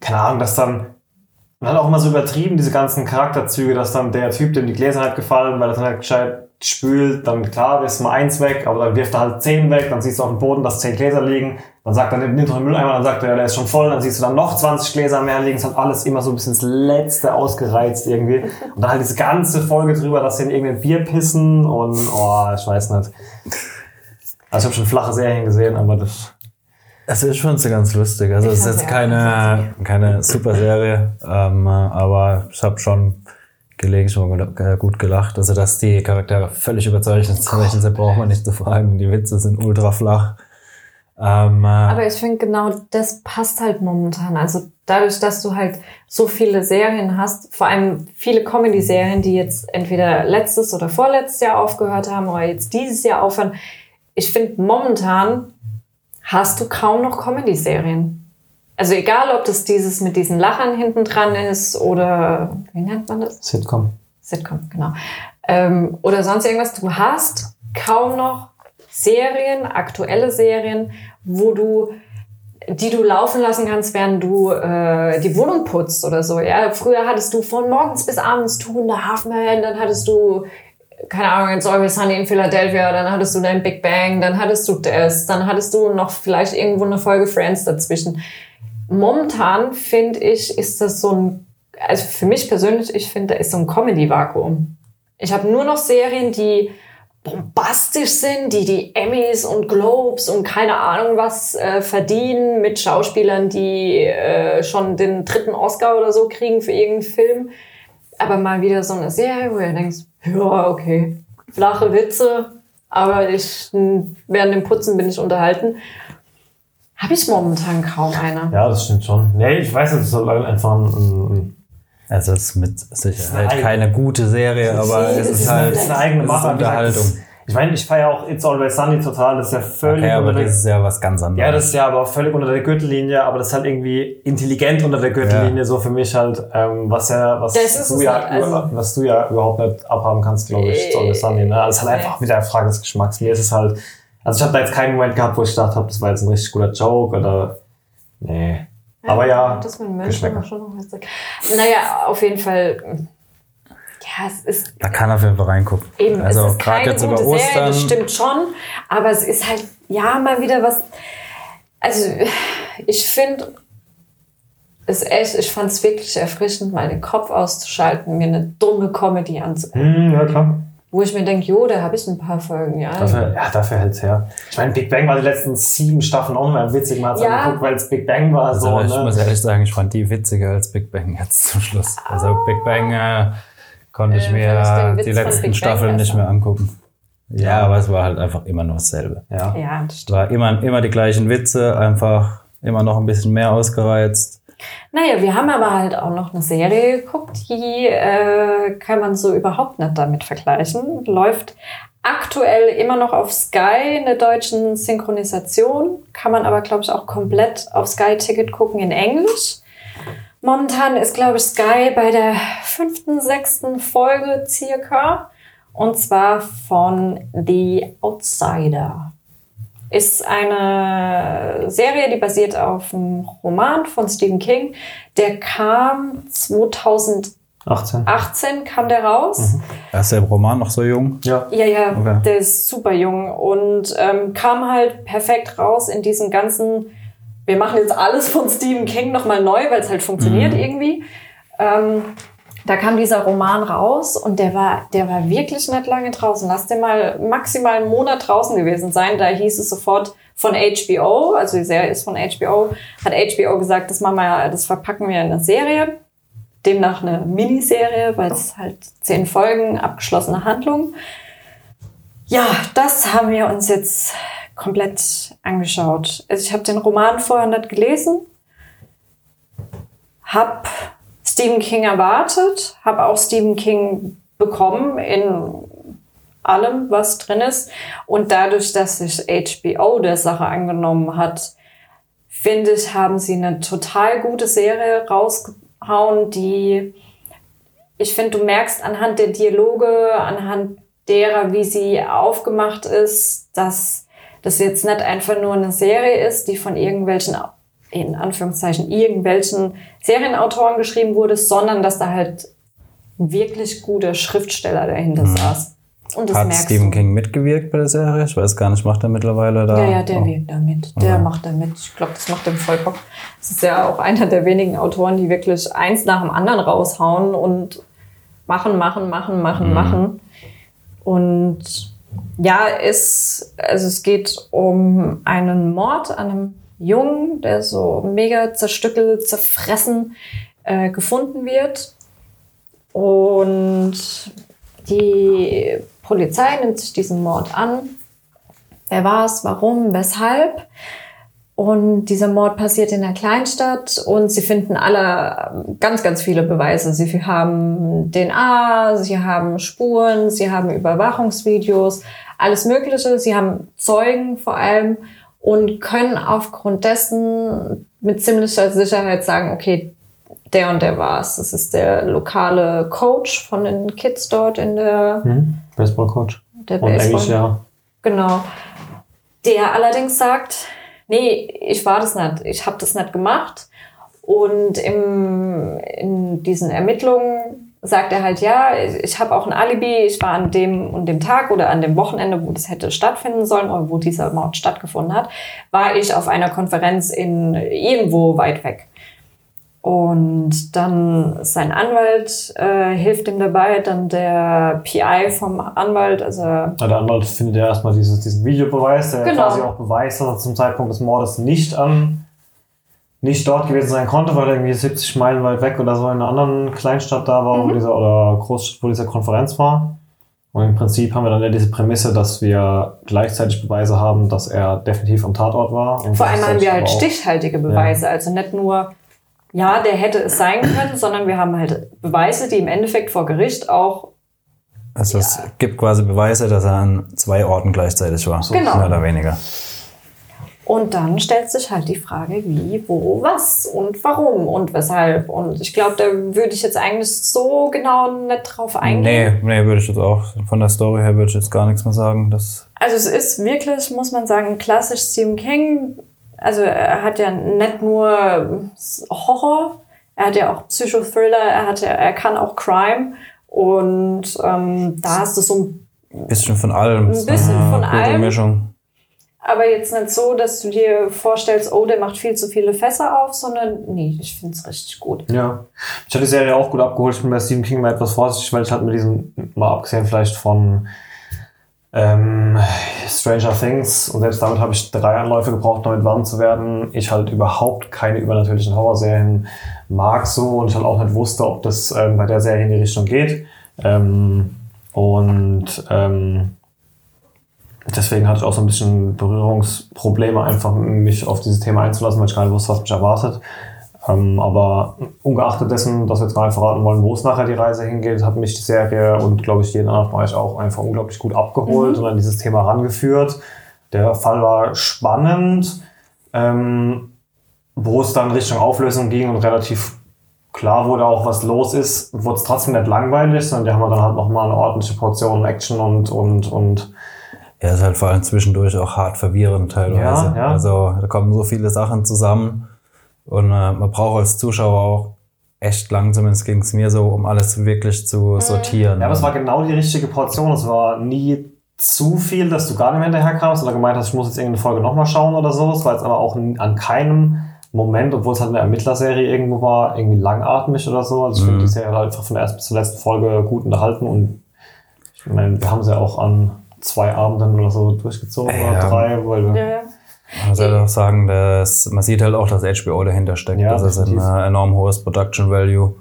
keine Ahnung, dass dann. Man hat auch immer so übertrieben, diese ganzen Charakterzüge, dass dann der Typ, dem die Gläser halt gefallen, weil er dann halt gescheit spült, dann klar, ist mal eins weg, aber dann wirft er halt zehn weg, dann siehst du auf dem Boden, dass zehn Gläser liegen, dann sagt er, nimm doch den Mülleimer, dann sagt er, ja, der ist schon voll, dann siehst du dann noch 20 Gläser mehr liegen, es hat alles immer so ein bisschen das Letzte ausgereizt irgendwie. Und dann halt diese ganze Folge drüber, dass sie in irgendein Bier pissen und, oh, ich weiß nicht. Also ich habe schon flache Serien gesehen, aber das... Es ist schon so ganz lustig. Also Ich es ist jetzt keine, keine super Serie, ähm, aber ich habe schon gelegentlich mal äh, gut gelacht. Also dass die Charaktere völlig überzeugend sind, sind, braucht man nicht zu fragen. Die Witze sind ultra flach. Ähm, äh, Aber ich finde genau das passt halt momentan. Also dadurch, dass du halt so viele Serien hast, vor allem viele Comedy-Serien, die jetzt entweder letztes oder vorletztes Jahr aufgehört haben oder jetzt dieses Jahr aufhören. Ich finde momentan hast du kaum noch Comedy-Serien. Also egal, ob das dieses mit diesen Lachern hinten dran ist oder wie nennt man das? Sitcom. Sitcom, genau. Ähm, oder sonst irgendwas. Du hast kaum noch Serien, aktuelle Serien, wo du, die du laufen lassen kannst, während du äh, die Wohnung putzt oder so. Ja, früher hattest du von morgens bis abends Two and a Half Men, dann hattest du keine Ahnung, It's Always Sunny in Philadelphia, dann hattest du dein Big Bang, dann hattest du das, dann hattest du noch vielleicht irgendwo eine Folge Friends dazwischen. Momentan finde ich, ist das so ein, also für mich persönlich, ich finde, da ist so ein Comedy-Vakuum. Ich habe nur noch Serien, die bombastisch sind, die die Emmys und Globes und keine Ahnung was äh, verdienen mit Schauspielern, die äh, schon den dritten Oscar oder so kriegen für irgendeinen Film. Aber mal wieder so eine Serie, wo du denkst, ja, okay, flache Witze, aber ich, während dem Putzen bin ich unterhalten. Habe ich momentan kaum eine. Ja, das stimmt schon. Nee, ich weiß nicht, es soll einfach ein, ein, es ist mit Sicherheit Nein. keine gute Serie, aber es ist ist halt es ist eine eigene es ist Mache. Unterhaltung. Ich meine, ich feiere auch It's Always Sunny total, das ist ja völlig Okay, aber unter der, das ist ja was ganz anderes. Ja, das ist ja aber völlig unter der Gürtellinie, aber das ist halt irgendwie intelligent unter der Gürtellinie, so für mich halt, ähm, was ja, was ist du es ja, halt, also- was du ja überhaupt nicht abhaben kannst, glaube ich, It's Always Sunny, ne? Das ist halt Nee. einfach wieder eine Frage des Geschmacks. Mir ist es halt, also ich habe da jetzt keinen Moment gehabt, wo ich gedacht habe, das war jetzt ein richtig guter Joke oder, nee. Aber ja, Das mit Menschen Geschmäcker. schon. Naja, auf jeden Fall. Ja, es ist Da kann er auf jeden Fall reingucken. eben, also es ist gerade keine jetzt gute über Serie, Ostern. das stimmt schon. Aber es ist halt, ja, mal wieder was. Also, ich finde es echt, ich fand es wirklich erfrischend, mal den Kopf auszuschalten, mir eine dumme Comedy anzugucken. hm, ja klar. Wo ich mir denke, jo, da habe ich ein paar Folgen, ja. Dafür, ja, dafür hält's her. Ich meine, Big Bang war die letzten sieben Staffeln auch immer witzig. Man hat's Ja. angeguckt, weil es Big Bang war. Also So, ich ne? muss ehrlich sagen, ich fand die witziger als Big Bang jetzt zum Schluss. Also Big Bang äh, konnte ich Äh, mir ich Witz die letzten Staffeln nicht mehr angucken. Ja, aber es war halt einfach immer nur dasselbe. ja. Ja, das Es stimmt. war immer, immer die gleichen Witze, einfach immer noch ein bisschen mehr ausgereizt. Naja, wir haben aber halt auch noch eine Serie geguckt, die äh, kann man so überhaupt nicht damit vergleichen. Läuft aktuell immer noch auf Sky in der deutschen Synchronisation, kann man aber, glaube ich, auch komplett auf Sky-Ticket gucken in Englisch. Momentan ist, glaube ich, Sky bei der fünften, sechsten Folge circa. Und zwar von The Outsider ist eine Serie, die basiert auf einem Roman von Stephen King. Der kam 2018 18. kam der raus. Da ist der Roman noch so jung. Ja. Ja, ja, Okay. der ist super jung und ähm, kam halt perfekt raus in diesem ganzen, wir machen jetzt alles von Stephen King nochmal neu, weil es halt funktioniert irgendwie. Ähm, da kam dieser Roman raus und der war, der war wirklich nicht lange draußen. Lass der mal maximal einen Monat draußen gewesen sein. Da hieß es sofort von HBO, also die Serie ist von HBO, hat HBO gesagt, das machen wir, das verpacken wir in eine Serie. Demnach eine Miniserie, weil es halt zehn Folgen, abgeschlossene Handlung. Ja, das haben wir uns jetzt komplett angeschaut. Also ich habe den Roman vorher nicht gelesen, habe Stephen King erwartet, habe auch Stephen King bekommen in allem, was drin ist. Und dadurch, dass sich HBO der Sache angenommen hat, finde ich, haben sie eine total gute Serie rausgehauen, die ich finde, du merkst anhand der Dialoge, anhand derer, wie sie aufgemacht ist, dass das jetzt nicht einfach nur eine Serie ist, die von irgendwelchen in Anführungszeichen irgendwelchen Serienautoren geschrieben wurde, sondern dass da halt ein wirklich guter Schriftsteller dahinter Mhm. saß. Und das Hat merkst Stephen du. King mitgewirkt bei der Serie? Ich weiß gar nicht, macht er mittlerweile da? Ja, ja, der Oh. wirkt da mit. Der Okay. macht da mit. Ich glaube, das macht ihm voll Bock. Das ist ja auch einer der wenigen Autoren, die wirklich eins nach dem anderen raushauen und machen, machen, machen, machen, Mhm. machen. Und ja, es, also es geht um einen Mord an einem Jungen, der so mega zerstückelt, zerfressen äh, gefunden wird. Und die Polizei nimmt sich diesen Mord an. Wer war es? Warum? Weshalb? Und dieser Mord passiert in einer Kleinstadt und sie finden alle ganz, ganz viele Beweise. Sie haben DNA, sie haben Spuren, sie haben Überwachungsvideos, alles Mögliche. Sie haben Zeugen vor allem und können aufgrund dessen mit ziemlicher Sicherheit sagen, okay, der und der war's. Das ist der lokale Coach von den Kids dort in der, Hm? Baseballcoach. der Und Englisch, Baseball. ja. Genau. Der allerdings sagt, nee, ich war das nicht, ich habe das nicht gemacht. Und im, in diesen Ermittlungen sagt er halt, ja, ich habe auch ein Alibi, ich war an dem und dem Tag oder an dem Wochenende, wo das hätte stattfinden sollen oder wo dieser Mord stattgefunden hat, war ich auf einer Konferenz in irgendwo weit weg. Und dann sein Anwalt äh, hilft ihm dabei, dann der PI vom Anwalt, also Ja, Der Anwalt findet ja erstmal dieses, diesen Videobeweis, der Genau. quasi auch beweist, dass er zum Zeitpunkt des Mordes nicht an nicht dort gewesen sein konnte, weil er irgendwie 70 Meilen weit weg oder so in einer anderen Kleinstadt da war, wo Mhm. dieser, oder Großstadt, wo diese Konferenz war. Und im Prinzip haben wir dann ja diese Prämisse, dass wir gleichzeitig Beweise haben, dass er definitiv am Tatort war. Und Vor allem haben wir halt stichhaltige Beweise. Also nicht nur, ja, der hätte es sein können, sondern wir haben halt Beweise, die im Endeffekt vor Gericht auch, Also es gibt quasi Beweise, dass er an zwei Orten gleichzeitig war. Genau. Mehr oder weniger. Und dann stellt sich halt die Frage, wie, wo, was und warum und weshalb. Und ich glaube, da würde ich jetzt eigentlich so genau nicht drauf eingehen. Nee, nee, würde ich jetzt auch, von der Story her würde ich jetzt gar nichts mehr sagen. Das, Also es ist wirklich, muss man sagen, klassisch Stephen King. Also er hat ja nicht nur Horror, er hat ja auch Psychothriller, er hat ja, er kann auch Crime. Und ähm, da hast du so ein bisschen von allem. Ein bisschen Eine von gute allem. Mischung. Aber jetzt nicht so, dass du dir vorstellst, oh, der macht viel zu viele Fässer auf, sondern nee, ich finde es richtig gut. Ja. Ich hatte die Serie auch gut abgeholt. Ich bin bei Stephen King mal etwas vorsichtig, weil ich halt mit diesem, mal abgesehen vielleicht von ähm, Stranger Things und selbst damit habe ich drei Anläufe gebraucht, damit warm zu werden. Ich halt überhaupt keine übernatürlichen Horrorserien mag so und ich halt auch nicht wusste, ob das ähm, bei der Serie in die Richtung geht. Ähm, und ähm, deswegen hatte ich auch so ein bisschen Berührungsprobleme, einfach mich auf dieses Thema einzulassen, weil ich gar nicht wusste, was mich erwartet. Ähm, aber ungeachtet dessen, dass wir jetzt gar nicht verraten wollen, wo es nachher die Reise hingeht, hat mich die Serie und glaube ich jeden anderen euch auch einfach unglaublich gut abgeholt und an dieses Thema rangeführt. Der Fall war spannend, ähm, wo es dann Richtung Auflösung ging und relativ klar wurde auch, was los ist, wurde es trotzdem nicht langweilig, sondern die haben dann halt nochmal eine ordentliche Portion Action und, und, und Er ist halt vor allem zwischendurch auch hart verwirrend teilweise. Ja, ja. Also da kommen so viele Sachen zusammen und äh, man braucht als Zuschauer auch echt lang, zumindest ging es mir so, um alles wirklich zu sortieren. Ja, aber es war genau die richtige Portion. Es war nie zu viel, dass du gar nicht mehr hinterherkamst oder gemeint hast, ich muss jetzt irgendeine Folge nochmal schauen oder so. Es war jetzt aber auch an keinem Moment, obwohl es halt eine Ermittlerserie irgendwo war, irgendwie langatmig oder so. Also ich finde, die Serie hat einfach von der ersten bis zur letzten Folge gut unterhalten und ich meine, wir haben sie auch an zwei Abenden oder so durchgezogen Ja. oder drei, weil wir Ja, ja. Man muss halt auch sagen, dass man sieht halt auch, dass HBO dahinter steckt. Ja, das ist ein äh, enorm hohes Production Value.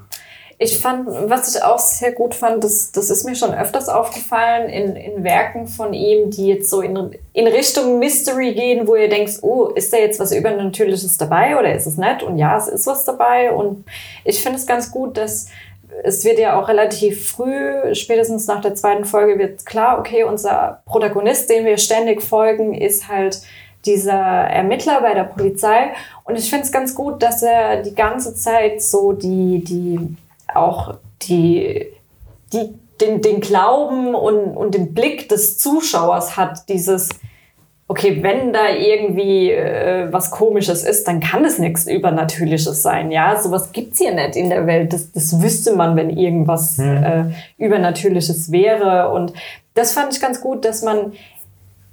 Ich fand, was ich auch sehr gut fand, das, das ist mir schon öfters aufgefallen in, in Werken von ihm, die jetzt so in, in Richtung Mystery gehen, wo ihr denkt, oh, ist da jetzt was Übernatürliches dabei oder ist es nett? Und ja, es ist was dabei. Und ich finde es ganz gut, dass es wird ja auch relativ früh, spätestens nach der zweiten Folge wird klar, okay, unser Protagonist, den wir ständig folgen, ist halt dieser Ermittler bei der Polizei. Und ich finde es ganz gut, dass er die ganze Zeit so die, die auch die, die, den, den Glauben und, und den Blick des Zuschauers hat, dieses, okay, wenn da irgendwie äh, was Komisches ist, dann kann es nichts Übernatürliches sein. Ja, sowas gibt's hier nicht in der Welt. Das, das wüsste man, wenn irgendwas äh, Übernatürliches wäre. Und das fand ich ganz gut, dass man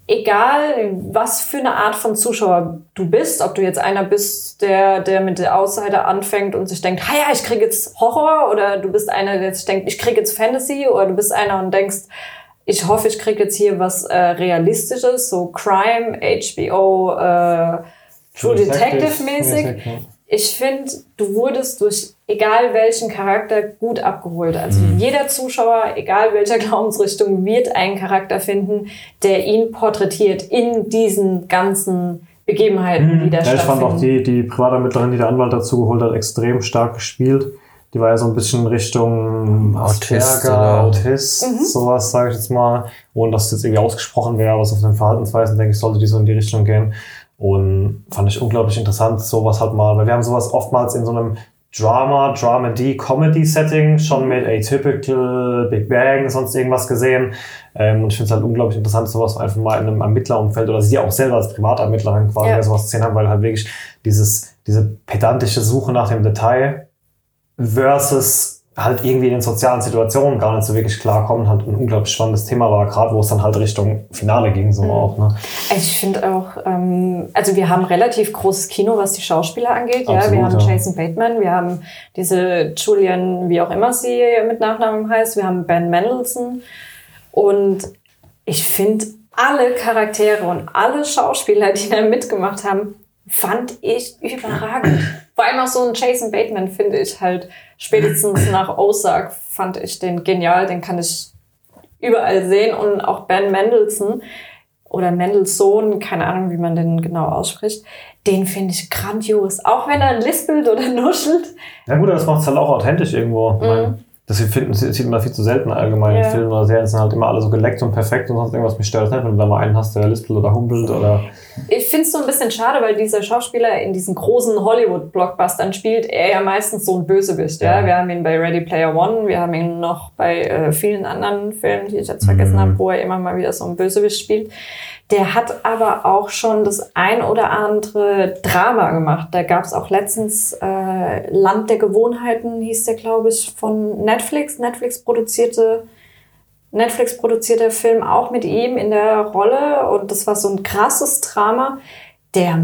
egal was für eine Art von Zuschauer du bist, ob du jetzt einer bist, der, der mit der Outsider anfängt und sich denkt, ha ja, ich krieg jetzt Horror, oder du bist einer, der sich denkt, ich krieg jetzt Fantasy, oder du bist einer und denkst, ich hoffe, ich krieg jetzt hier was äh, Realistisches, so Crime, HBO, äh, True Detective mäßig. Ich finde, du wurdest durch egal welchen Charakter gut abgeholt. Also jeder Zuschauer, egal welcher [LAUGHS] Glaubensrichtung, wird einen Charakter finden, der ihn porträtiert in diesen ganzen Begebenheiten, die da Mhm. Ja, ich fand auch stattfinden. die, die Privatermittlerin, die der Anwalt dazu geholt hat, extrem stark gespielt. Die war ja so ein bisschen Richtung Autist Asperger, oder- Autist, Mhm. sowas sage ich jetzt mal. Ohne dass das jetzt irgendwie ausgesprochen wäre, was auf den Verhaltensweisen, denke ich, sollte die so in die Richtung gehen. Und fand ich unglaublich interessant, sowas halt mal, weil wir haben sowas oftmals in so einem Drama, Dramedy, Comedy-Setting schon mit Atypical, Big Bang, sonst irgendwas gesehen. Ähm, und ich finde es halt unglaublich interessant, sowas einfach mal in einem Ermittlerumfeld oder sie auch selber als Privatermittlerin quasi ja. sowas gesehen haben, weil halt wirklich dieses, diese pedantische Suche nach dem Detail versus halt irgendwie in den sozialen Situationen gar nicht so wirklich klarkommen, halt ein unglaublich spannendes Thema war, gerade wo es dann halt Richtung Finale ging, so auch, ne? Also ich finde auch, ähm, also wir haben relativ großes Kino, was die Schauspieler angeht. ja, Absolut, wir haben ja. Jason Bateman, wir haben diese Julian, wie auch immer sie mit Nachnamen heißt, wir haben Ben Mendelsohn und ich finde alle Charaktere und alle Schauspieler, die da mitgemacht haben, fand ich überragend. Vor allem auch so ein Jason Bateman finde ich halt spätestens nach Ozark fand ich den genial, den kann ich überall sehen und auch Ben Mendelsohn oder Mendelssohn, keine Ahnung, wie man den genau ausspricht, den finde ich grandios. Auch wenn er lispelt oder [LAUGHS] nuschelt. Ja gut, das macht es halt auch authentisch irgendwo. Meine, das finden, sieht man viel zu selten allgemein Mhm. Ja. in Filmen oder Serien, sind halt immer alle so geleckt und perfekt und sonst irgendwas mich stört das nicht, wenn du da mal einen hast, der lispelt oder humpelt oder... Ich finde es so ein bisschen schade, weil dieser Schauspieler in diesen großen Hollywood-Blockbustern spielt er ja meistens so ein Bösewicht. Ja? Ja. Wir haben ihn bei Ready Player One, wir haben ihn noch bei äh, vielen anderen Filmen, die ich jetzt vergessen habe, wo er immer mal wieder so ein Bösewicht spielt. Der hat aber auch schon das ein oder andere Drama gemacht. Da gab es auch letztens äh, Land der Gewohnheiten, hieß der, glaube ich, von Netflix. Netflix produzierte Netflix produzierter Film auch mit ihm in der Rolle und das war so ein krasses Drama. Der,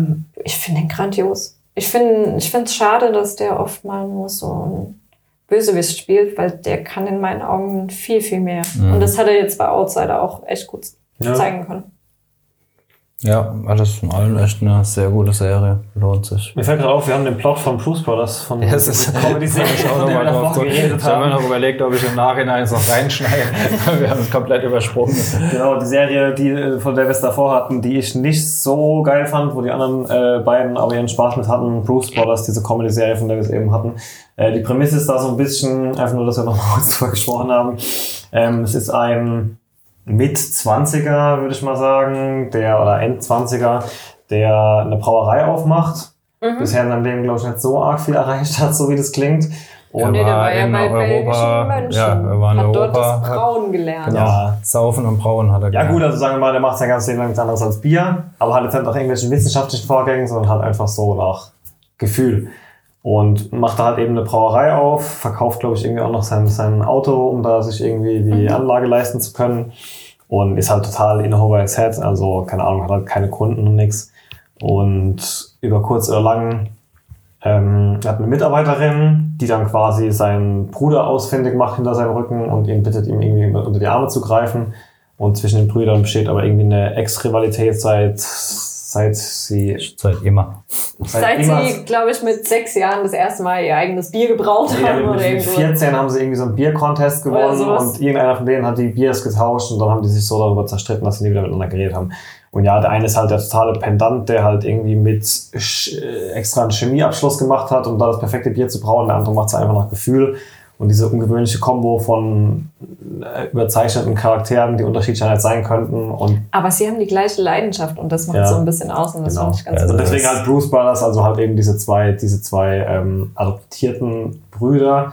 ich finde den grandios. Ich finde, ich finde es schade, dass der oft mal nur so ein Bösewicht spielt, weil der kann in meinen Augen viel, viel mehr. Und das hat er jetzt bei Outsider auch echt gut Ja. zeigen können. Ja, alles in allem echt eine sehr gute Serie. Lohnt sich. Mir fällt gerade auf, wir haben den Plot von Blues Brothers von Ja, es ist- Comedy-Serie, Ich von der wir davor geredet Ich habe mir haben. noch überlegt, ob ich im Nachhinein es noch reinschneide. [LAUGHS] [LAUGHS] Wir haben es komplett übersprungen. Genau, die Serie, die, äh, von der wir es davor hatten, die ich nicht so geil fand, wo die anderen äh, beiden aber ihren Spaß mit hatten. Bruce Brothers, diese Comedy-Serie, von der wir es eben hatten. Äh, die Prämisse ist da so ein bisschen, einfach nur, dass wir noch mal kurz [LAUGHS] drüber gesprochen haben. Ähm, es ist ein Mit-20er, würde ich mal sagen, der, oder End-20er, der eine Brauerei aufmacht. Bisher in seinem Leben, glaube ich, nicht so arg viel [LAUGHS] erreicht hat, so wie das klingt. Und Nee, der war war ja in bei Europa- belgischen Mönchen. ja, er war in hat dort Europa, das hat- Brauen gelernt. Genau. Ja. Saufen und Brauen hat er Ja gelernt. gut, also sagen wir mal, der macht sein ganzes Leben lang nichts anderes als Bier, aber halt jetzt nicht nach irgendwelchen wissenschaftlichen Vorgängen, sondern halt einfach so nach Gefühl. Und macht da halt eben eine Brauerei auf, verkauft, glaube ich, irgendwie auch noch sein, sein Auto, um da sich irgendwie die Anlage leisten zu können. Und ist halt total in over his head, also keine Ahnung, hat halt keine Kunden und nix. Und über kurz oder lang ähm, er hat eine Mitarbeiterin, die dann quasi seinen Bruder ausfindig macht hinter seinem Rücken und ihn bittet, ihm irgendwie unter die Arme zu greifen. Und zwischen den Brüdern besteht aber irgendwie eine Ex-Rivalität seit, seit sie Seit immer. Seit immer- sie, glaube ich, mit sechs Jahren das erste Mal ihr eigenes Bier gebraut Ja, haben mit, oder mit irgendwo. 14 haben sie irgendwie so einen Biercontest gewonnen und irgendeiner von denen hat die Biers getauscht und dann haben die sich so darüber zerstritten, dass sie nie wieder miteinander geredet haben. Und ja, der eine ist halt der totale Pendant, der halt irgendwie mit Sch äh, extra einen Chemieabschluss gemacht hat, um da das perfekte Bier zu brauen. Der andere macht es einfach nach Gefühl. Und diese ungewöhnliche Kombo von äh, überzeichneten Charakteren, die unterschiedlich halt sein könnten. Und, Aber sie haben die gleiche Leidenschaft und das macht Ja. so ein bisschen aus und das Genau. fand ich ganz Also und gut. deswegen halt Bruce Brothers, also halt eben diese zwei, diese zwei ähm, adoptierten Brüder,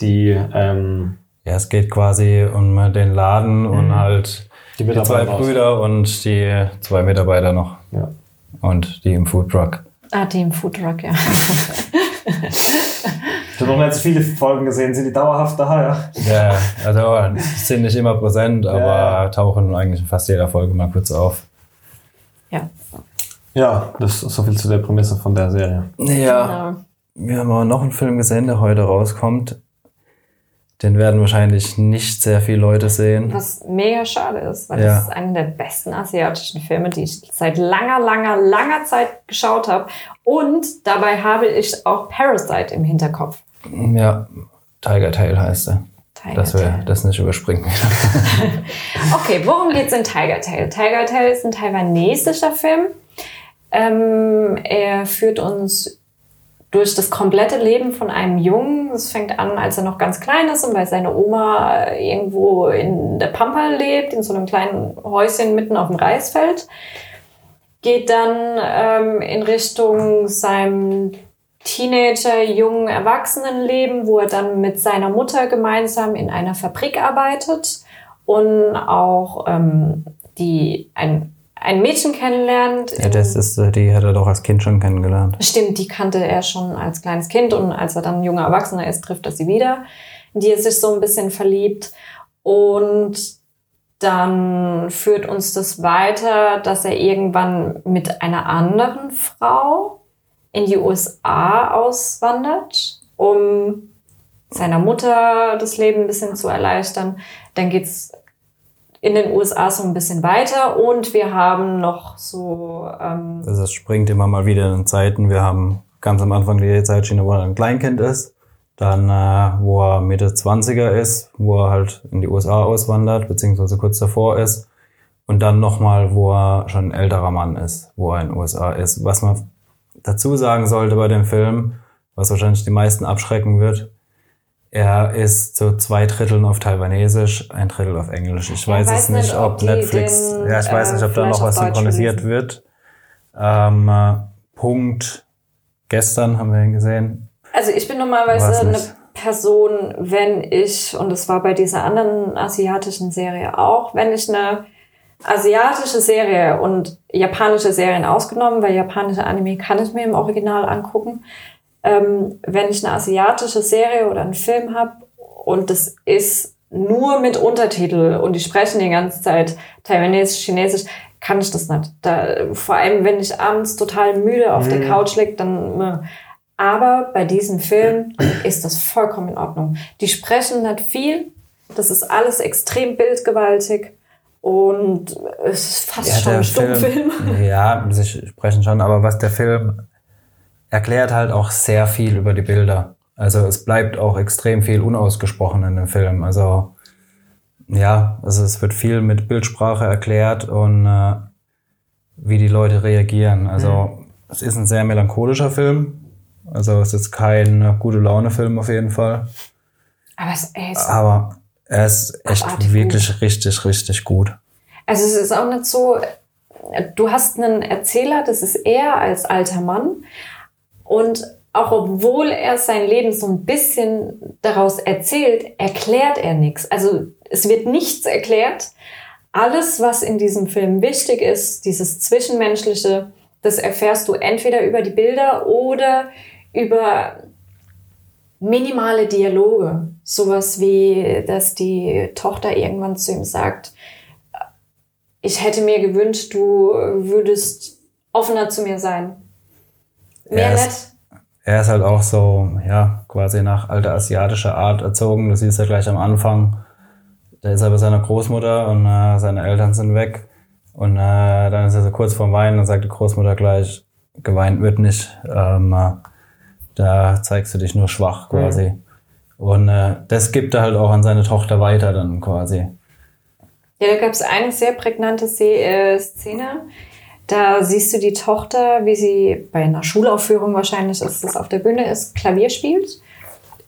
die ähm, Ja, es geht quasi um den Laden und halt die die zwei Brüder und die zwei Mitarbeiter noch. Ja. Und die im Foodtruck. Ah, die im Foodtruck, ja. [LAUGHS] Ich habe noch nicht so viele Folgen gesehen. Sind die dauerhaft da? Ja. Ja, also die sind nicht immer präsent, aber Ja. tauchen eigentlich in fast jeder Folge mal kurz auf. ja. Ja, das ist so viel zu der Prämisse von der Serie. Ja. Genau. Wir haben aber noch einen Film gesehen, der heute rauskommt. Den werden wahrscheinlich nicht sehr viele Leute sehen. Was mega schade ist, weil Ja. das ist einer der besten asiatischen Filme, die ich seit langer, langer, langer Zeit geschaut habe. Und dabei habe ich auch Parasite im Hinterkopf. Ja, Tiger Tail heißt er. Tiger Dass wir das nicht überspringen. [LAUGHS] Okay, worum geht's in Tiger Tail? Tiger Tail ist ein taiwanesischer Film. Ähm, er führt uns durch das komplette Leben von einem Jungen. Es fängt an, als er noch ganz klein ist und bei seiner Oma irgendwo in der Pampa lebt, in so einem kleinen Häuschen mitten auf dem Reisfeld. Geht dann ähm, in Richtung seinem Teenager, jungen Erwachsenenleben, wo er dann mit seiner Mutter gemeinsam in einer Fabrik arbeitet und auch ähm, die ein, ein Mädchen kennenlernt. ja, das ist, die hat er doch als Kind schon kennengelernt. Stimmt, die kannte er schon als kleines Kind und als er dann junger Erwachsener ist, trifft er sie wieder, in die er sich so ein bisschen verliebt. Und dann führt uns das weiter, dass er irgendwann mit einer anderen Frau in die USA auswandert, um seiner Mutter das Leben ein bisschen zu erleichtern. Dann geht's in den USA so ein bisschen weiter und wir haben noch so ähm, Also es springt immer mal wieder in Zeiten. Wir haben ganz am Anfang die Zeitschiene, wo er ein Kleinkind ist. Dann, äh, wo er Mitte 20er ist, wo er halt in die USA auswandert, beziehungsweise kurz davor ist. Und dann nochmal, wo er schon ein älterer Mann ist, wo er in den USA ist. Was man dazu sagen sollte bei dem Film, was wahrscheinlich die meisten abschrecken wird, er ist zu zwei Dritteln auf Taiwanesisch, ein Drittel auf Englisch. Ich weiß, weiß es nicht, ob, ob Netflix, den, ja, ich weiß äh, nicht, ob da noch was synchronisiert wird. Ähm, äh, Punkt. Gestern haben wir ihn gesehen. Also ich bin normalerweise eine. Person, wenn ich, und das war bei dieser anderen asiatischen Serie auch, wenn ich eine asiatische Serie und japanische Serien ausgenommen, weil japanische Anime kann ich mir im Original angucken, ähm, wenn ich eine asiatische Serie oder einen Film habe und das ist nur mit Untertitel und die sprechen die ganze Zeit Taiwanesisch, Chinesisch, kann ich das nicht. Da, vor allem, wenn ich abends total müde auf der Couch liege, dann... äh, Aber bei diesem Film ist das vollkommen in Ordnung. Die sprechen nicht viel. Das ist alles extrem bildgewaltig. Und es ist fast schon ein Stummfilm. [LAUGHS] ja, sie sprechen schon, aber was der Film erklärt halt auch sehr viel über die Bilder. Also es bleibt auch extrem viel unausgesprochen in dem Film. Also ja, also es wird viel mit Bildsprache erklärt und äh, wie die Leute reagieren. Also es ist ein sehr melancholischer Film. Also es ist kein gute Laune-Film auf jeden Fall. Aber es ist, Aber er ist echt Abartig wirklich richtig, richtig gut. also es ist auch nicht so, du hast einen Erzähler, das ist er als alter Mann. Und auch obwohl er sein Leben so ein bisschen daraus erzählt, erklärt er nichts. Also es wird nichts erklärt. Alles, was in diesem Film wichtig ist, dieses Zwischenmenschliche, das erfährst du entweder über die Bilder oder über minimale Dialoge. Sowas wie, dass die Tochter irgendwann zu ihm sagt, ich hätte mir gewünscht, du würdest offener zu mir sein. Mehr Er ist- er ist halt auch so, ja, quasi nach alter asiatischer Art erzogen. Du siehst ja gleich am Anfang, da ist er bei seiner Großmutter und äh, seine Eltern sind weg. Und äh, dann ist er so kurz vorm Weinen und sagt die Großmutter gleich, geweint wird nicht. Ähm, äh, da zeigst du dich nur schwach quasi. Und äh, das gibt er halt auch an seine Tochter weiter dann quasi. Ja, da gab es eine sehr prägnante Se äh, Szene. Da siehst du die Tochter, wie sie bei einer Schulaufführung wahrscheinlich ist das auf der Bühne ist, Klavier spielt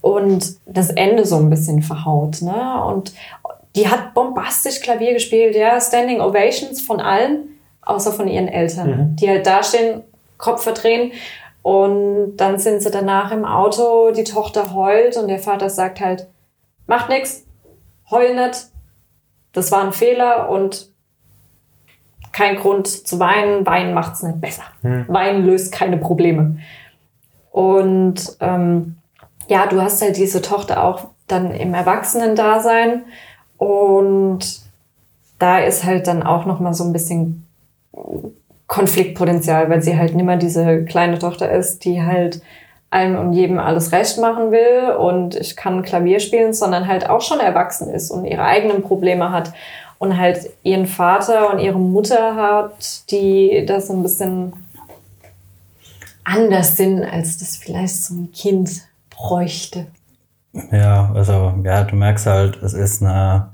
und das Ende so ein bisschen verhaut. Ne? Und die hat bombastisch Klavier gespielt, ja, Standing Ovations von allen, außer von ihren Eltern, Mhm. die halt dastehen, Kopf verdrehen. Und dann sind sie danach im Auto, die Tochter heult und der Vater sagt halt, macht nix, heul nicht, das war ein Fehler und kein Grund zu weinen. Weinen macht's nicht besser. Weinen löst keine Probleme. Und ähm, ja, du hast halt diese Tochter auch dann im Erwachsenen-Dasein und da ist halt dann auch noch mal so ein bisschen Konfliktpotenzial, weil sie halt nimmer diese kleine Tochter ist, die halt allem und jedem alles recht machen will und ich kann Klavier spielen, sondern halt auch schon erwachsen ist und ihre eigenen Probleme hat und halt ihren Vater und ihre Mutter hat, die das so ein bisschen anders sind, als das vielleicht so ein Kind bräuchte. Ja, also, ja, du merkst halt, es ist eine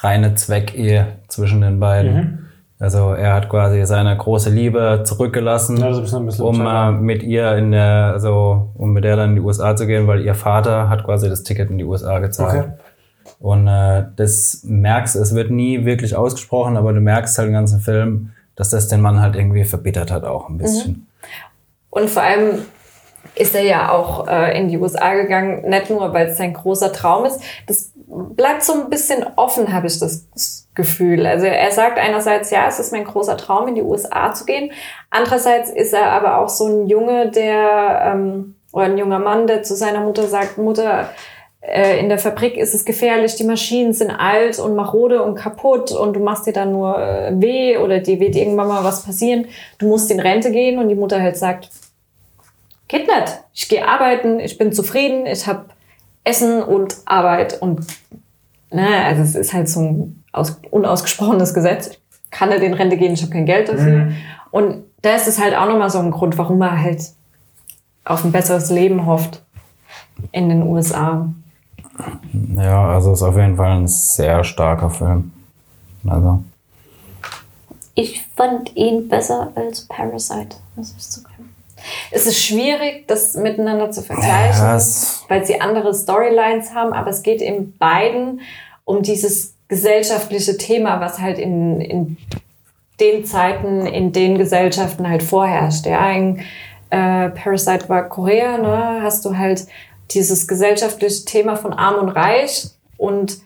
reine Zweckehe zwischen den beiden. Mhm. Also, er hat quasi seine große Liebe zurückgelassen, Ja, um äh, mit ihr in der, also, um mit der dann in die USA zu gehen, weil ihr Vater hat quasi das Ticket in die USA gezahlt. Okay. Und äh, das merkst, es wird nie wirklich ausgesprochen, aber du merkst halt im ganzen Film, dass das den Mann halt irgendwie verbittert hat auch ein bisschen. Und vor allem ist er ja auch äh, in die USA gegangen, nicht nur, weil es sein großer Traum ist. Das bleibt so ein bisschen offen, habe ich das Gefühl. Also er sagt einerseits, ja, es ist mein großer Traum, in die USA zu gehen. Andererseits ist er aber auch so ein Junge, der, ähm, oder ein junger Mann, der zu seiner Mutter sagt, Mutter, äh, in der Fabrik ist es gefährlich, die Maschinen sind alt und marode und kaputt und du machst dir dann nur äh, weh oder dir wird irgendwann mal was passieren. Du musst in Rente gehen und die Mutter halt sagt, geht nicht. Ich gehe arbeiten, ich bin zufrieden, ich habe Essen und Arbeit und ne, also es ist halt so ein aus, unausgesprochenes Gesetz. Ich kann nicht in Rente gehen, ich habe kein Geld dafür. Und da ist es halt auch nochmal so ein Grund, warum er halt auf ein besseres Leben hofft in den USA. Ja, also ist auf jeden Fall ein sehr starker Film. Also, Ich fand ihn besser als Parasite, muss ich. Es ist schwierig, das miteinander zu vergleichen, ja, weil sie andere Storylines haben, aber es geht in beiden um dieses gesellschaftliche Thema, was halt in, in den Zeiten, in den Gesellschaften halt vorherrscht. Ja, in äh, Parasite war Korea, ne, hast du halt dieses gesellschaftliche Thema von Arm und Reich und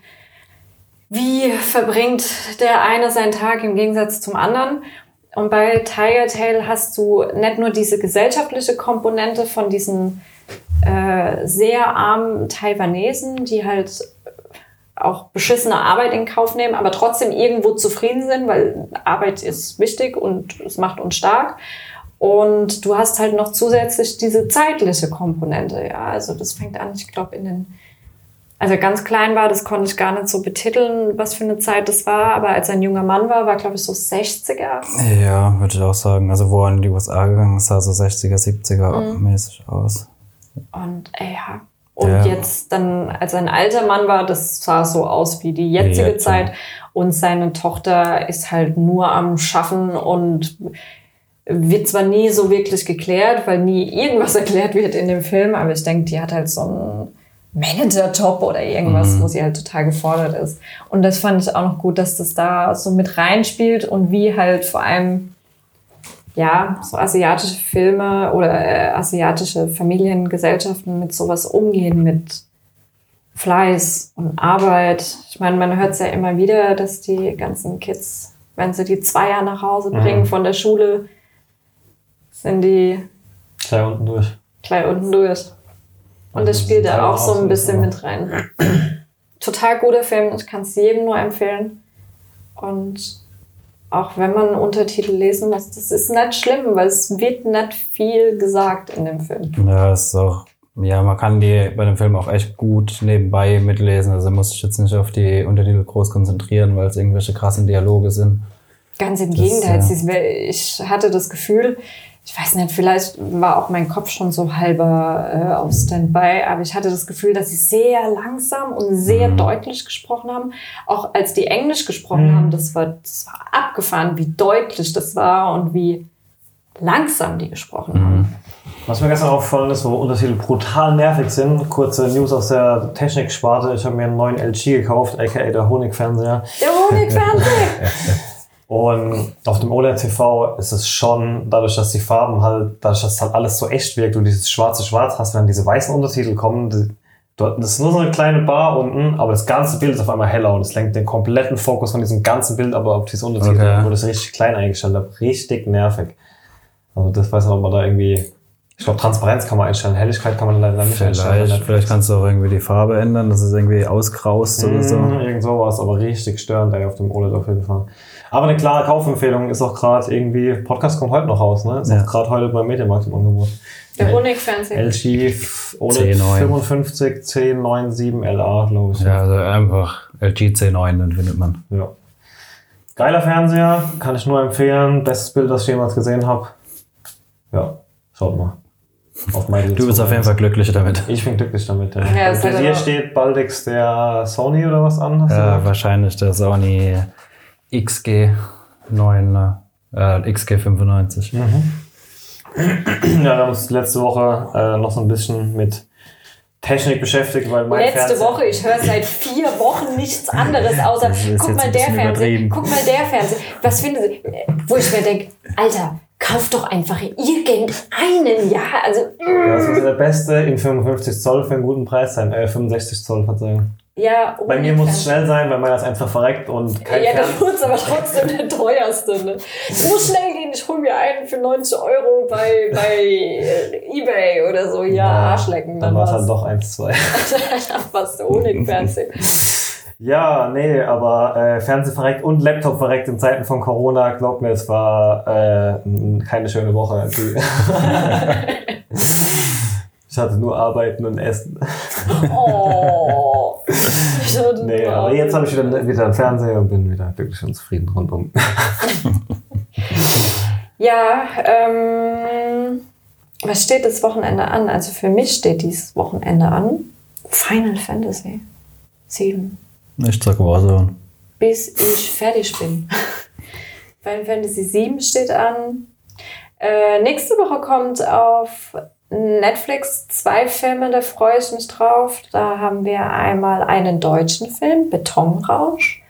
wie verbringt der eine seinen Tag im Gegensatz zum anderen. Und bei Tiger Tail hast du nicht nur diese gesellschaftliche Komponente von diesen äh, sehr armen Taiwanesen, die halt auch beschissene Arbeit in Kauf nehmen, aber trotzdem irgendwo zufrieden sind, weil Arbeit ist wichtig und es macht uns stark. Und du hast halt noch zusätzlich diese zeitliche Komponente, ja. Also das fängt an, ich glaube, in den, als er ganz klein war, das konnte ich gar nicht so betiteln, was für eine Zeit das war, aber als er ein junger Mann war, war, glaube ich, so 60er. ja, würde ich auch sagen. Also, wo er in die USA gegangen ist, sah so 60er, 70er mäßig aus. Und äh, ja. Und Ja. jetzt dann, als er ein alter Mann war, das sah so aus wie die jetzige Jetzt, Zeit. Und seine Tochter ist halt nur am Schaffen und wird zwar nie so wirklich geklärt, weil nie irgendwas [LAUGHS] erklärt wird in dem Film, aber ich denke, die hat halt so einen Manager-Job oder irgendwas, wo sie halt total gefordert ist. Und das fand ich auch noch gut, dass das da so mit reinspielt und wie halt vor allem ja, so asiatische Filme oder äh, asiatische Familiengesellschaften mit sowas umgehen, mit Fleiß und Arbeit. Ich meine, man hört es ja immer wieder, dass die ganzen Kids, wenn sie die Zweier nach Hause bringen von der Schule, sind die Gleich unten durch. gleich unten durch. Und das Also spielt da auch so ein bisschen mit rein. [CLEARS THROAT] Total guter Film, ich kann es jedem nur empfehlen. Und auch wenn man Untertitel lesen muss, das ist nicht schlimm, weil es wird nicht viel gesagt in dem Film. Ja, ist auch. Ja, man kann die bei dem Film auch echt gut nebenbei mitlesen. Also muss ich jetzt nicht auf die Untertitel groß konzentrieren, weil es irgendwelche krassen Dialoge sind. Ganz im Das, Gegenteil. ja. Ich hatte das Gefühl, ich weiß nicht, vielleicht war auch mein Kopf schon so halber äh, auf Standby, aber ich hatte das Gefühl, dass sie sehr langsam und sehr Mhm. deutlich gesprochen haben. Auch als die Englisch gesprochen Mhm. haben, das war, das war abgefahren, wie deutlich das war und wie langsam die gesprochen Mhm. haben. Was mir gestern aufgefallen ist, wo Untertitel brutal nervig sind, kurze News aus der Techniksparte. Ich habe mir einen neuen LG gekauft, aka der Honigfernseher. Der Honigfernseher! [LAUGHS] Und auf dem OLED-TV ist es schon, dadurch, dass die Farben halt, dadurch, dass halt alles so echt wirkt und dieses schwarze Schwarz hast, wenn diese weißen Untertitel kommen, die, das ist nur so eine kleine Bar unten, aber das ganze Bild ist auf einmal heller und es lenkt den kompletten Fokus von diesem ganzen Bild aber auf diese Untertitel, Okay. wo das richtig klein eingestellt habe. Richtig nervig. Also das weiß nicht, ob man da irgendwie, ich glaube Transparenz kann man einstellen, Helligkeit kann man leider nicht einstellen. Vielleicht, vielleicht kannst du auch irgendwie die Farbe ändern, dass es irgendwie ausgraust oder so. Mm, Irgend sowas, aber richtig störend ey, auf dem OLED auf jeden Fall. Aber eine klare Kaufempfehlung ist auch gerade irgendwie, Podcast kommt heute noch raus, ne? Ist Ja. auch gerade heute beim Mediamarkt im Angebot. Der Honigfernseher. LG OLED C9. 55 1097 LA, glaube ich. Ja, also einfach LG C9, dann findet man. Ja. Geiler Fernseher, kann ich nur empfehlen. Bestes Bild, das ich jemals gesehen habe. Ja, schaut mal. Auf meine Du bist auf jeden Fall glücklich damit. Ich bin glücklich damit, ja. Ja, Bei hat dir steht baldix der Sony oder was an? Ja, wahrscheinlich der Sony XG9, ne? äh, XG95. Ja, wir haben uns letzte Woche äh, noch so ein bisschen mit Technik beschäftigt, weil mein Letzte Fernseher- Woche, ich höre seit vier Wochen nichts anderes, außer guck mal der Fernseher, guck mal der Fernseher. Was finden Sie? Wo ich mir denke, Alter, kauf doch einfach irgendeinen, ja, also Ja, das muss der beste in 55 Zoll für einen guten Preis sein. Äh, 65 Zoll, Verzeihung. Ja. Bei mir muss es schnell sein, weil meiner ist einfach verreckt und kein Ja, das muss aber trotzdem der teuerste. Ne? Es muss schnell gehen, ich hole mir einen für 90 Euro bei, bei äh, Ebay oder so. Ja, Arschlecken. Dann war es halt doch 1, 2. Was ohne Fernseher. [LAUGHS] Ja, nee, aber äh, Fernseh verreckt und Laptop verreckt in Zeiten von Corona, glaubt mir, es war äh, keine schöne Woche. [LAUGHS] Ich hatte nur Arbeiten und Essen. Oh. Ich hatte Nee, nur- aber jetzt habe ich wieder, wieder einen Fernseher und bin wieder glücklich und zufrieden rundum. [LAUGHS] Ja, ähm, was steht das Wochenende an? Also für mich steht dieses Wochenende an Final Fantasy 7. Ich sag Warzone. bis ich fertig bin. [LAUGHS] Final Fantasy 7 steht an. Äh, nächste Woche kommt auf Netflix zwei Filme, da freue ich mich drauf. Da haben wir einmal einen deutschen Film, Betonrausch.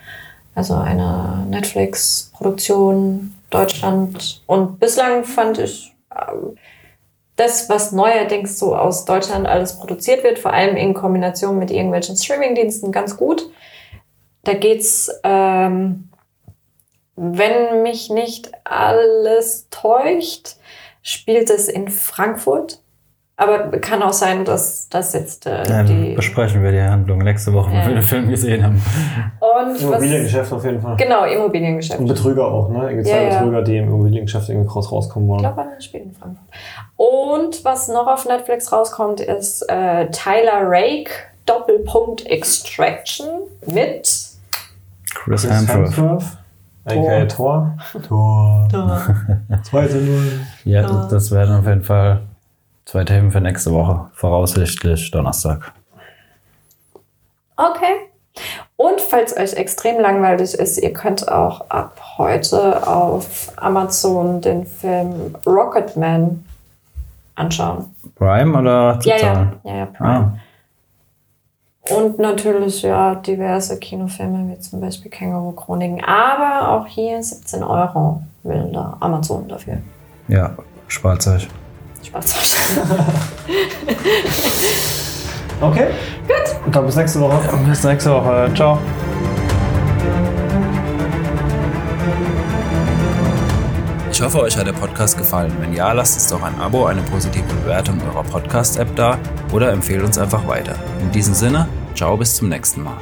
Also eine Netflix-Produktion Deutschland. Und bislang fand ich ähm, das, was neuerdings so aus Deutschland alles produziert wird, vor allem in Kombination mit irgendwelchen Streamingdiensten, ganz gut. Da geht's, ähm, wenn mich nicht alles täuscht, spielt es in Frankfurt. Aber kann auch sein, dass das jetzt äh, Dann die. besprechen wir die Handlung nächste Woche, Ja. wenn wir den Film gesehen haben. Und was, Immobiliengeschäft auf jeden Fall. genau, Immobiliengeschäft. Und Betrüger auch, ne? Irgendwie zwei Ja, ja. Betrüger, die im Immobiliengeschäft irgendwie groß rauskommen Ich wollen. glaube, er spielt in Frankfurt. Und was noch auf Netflix rauskommt, ist äh, Tyler Rake, Doppelpunkt Extraction mit Chris Chris Hemsworth. Hemsworth, aka Tor. Tor. 2 zu 0. Ja, das- das werden auf jeden Fall zwei Themen für nächste Woche. Voraussichtlich Donnerstag. Okay. Und falls euch extrem langweilig ist, ihr könnt auch ab heute auf Amazon den Film Rocketman anschauen. Prime oder Ja, ja, ja, ja, Prime. Ah, Und natürlich ja diverse Kinofilme wie zum Beispiel Känguru Chroniken. Aber auch hier 17 Euro will da Amazon dafür. ja, spart euch. Spaß. [LAUGHS] Okay. Gut. Und dann bis nächste Woche. Bis nächste Woche. Ciao. Ich hoffe, euch hat der Podcast gefallen. Wenn ja, lasst uns doch ein Abo, eine positive Bewertung eurer Podcast-App da oder empfehlt uns einfach weiter. In diesem Sinne, ciao, bis zum nächsten Mal.